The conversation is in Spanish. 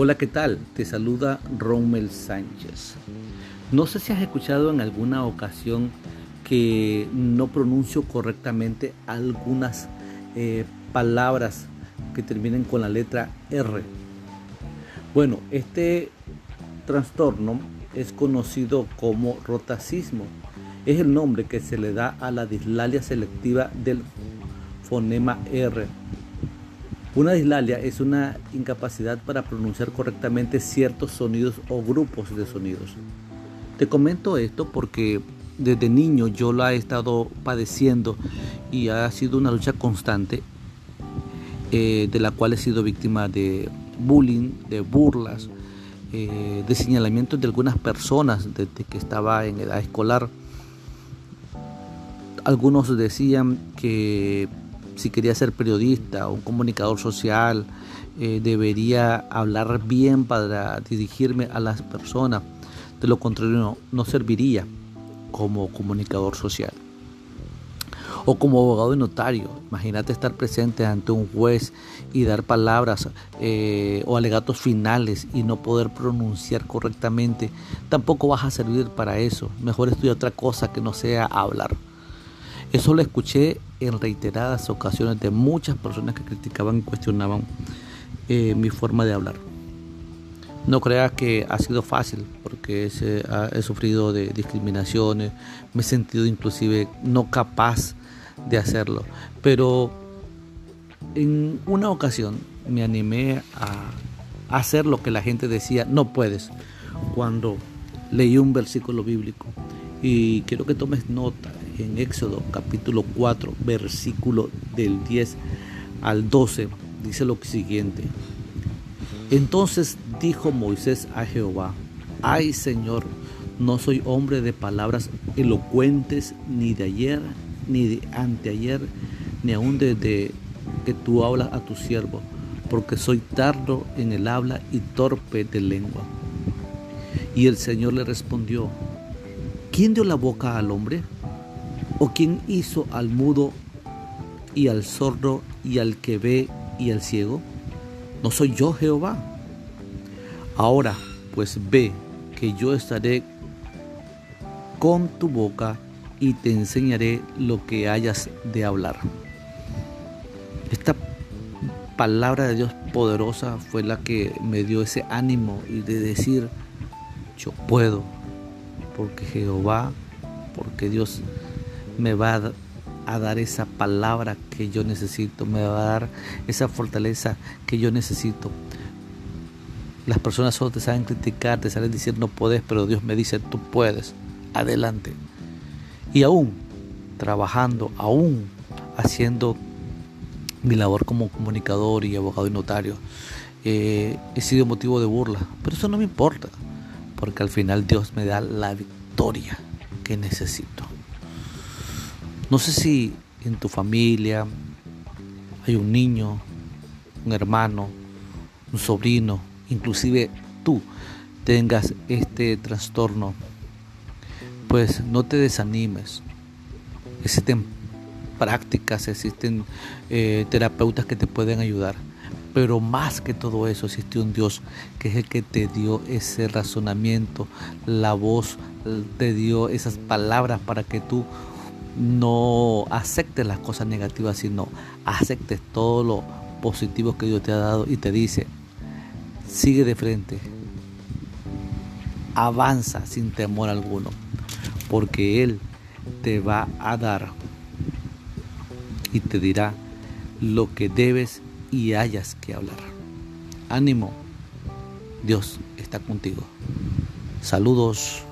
Hola, ¿qué tal? Te saluda Rommel Sánchez. No sé si has escuchado en alguna ocasión que no pronuncio correctamente algunas eh, palabras que terminen con la letra R. Bueno, este trastorno es conocido como rotacismo. Es el nombre que se le da a la dislalia selectiva del fonema R una dislalia es una incapacidad para pronunciar correctamente ciertos sonidos o grupos de sonidos. Te comento esto porque desde niño yo la he estado padeciendo y ha sido una lucha constante eh, de la cual he sido víctima de bullying, de burlas, eh, de señalamientos de algunas personas desde que estaba en edad escolar. Algunos decían que si quería ser periodista o un comunicador social, eh, debería hablar bien para dirigirme a las personas. De lo contrario, no, serviría como comunicador social. O como abogado y notario. Imagínate estar presente ante un juez y dar palabras eh, o alegatos finales y no poder pronunciar correctamente. Tampoco vas a servir para eso. Mejor estudia otra cosa que no sea hablar. Eso lo escuché en reiteradas ocasiones de muchas personas que criticaban y cuestionaban eh, mi forma de hablar. No creas que ha sido fácil, porque he, sufrido de discriminaciones, me he sentido inclusive no capaz de hacerlo. Pero en una ocasión me animé a hacer lo que la gente decía, no puedes, cuando leí un versículo bíblico. Y quiero que tomes nota en Éxodo capítulo 4, versículo del 10 al 12, dice lo siguiente. Entonces dijo Moisés a Jehová, ay Señor, no soy hombre de palabras elocuentes ni de ayer, ni de anteayer, ni aun desde que tú hablas a tu siervo, porque soy tardo en el habla y torpe de lengua. Y el Señor le respondió, ¿quién dio la boca al hombre? ¿O quién hizo al mudo y al sordo y al que ve y al ciego? ¿No soy yo Jehová? Ahora pues ve que yo estaré con tu boca y te enseñaré lo que hayas de hablar. Esta palabra de Dios poderosa fue la que me dio ese ánimo de decir, yo puedo, porque Jehová, porque Dios me va a dar esa palabra que yo necesito, me va a dar esa fortaleza que yo necesito. Las personas solo te saben criticar, te saben decir no puedes, pero Dios me dice tú puedes, adelante. Y aún trabajando, aún haciendo mi labor como comunicador y abogado y notario, eh, he sido motivo de burla, pero eso no me importa, porque al final Dios me da la victoria que necesito. No sé si en tu familia hay un niño, un hermano, un sobrino, inclusive tú tengas este trastorno, pues no te desanimes. Existen prácticas, existen eh, terapeutas que te pueden ayudar. Pero más que todo eso existe un Dios que es el que te dio ese razonamiento, la voz, te dio esas palabras para que tú no aceptes las cosas negativas, sino aceptes todo lo positivo que Dios te ha dado y te dice, sigue de frente, avanza sin temor alguno, porque Él te va a dar y te dirá lo que debes y hayas que hablar. Ánimo, Dios está contigo. Saludos.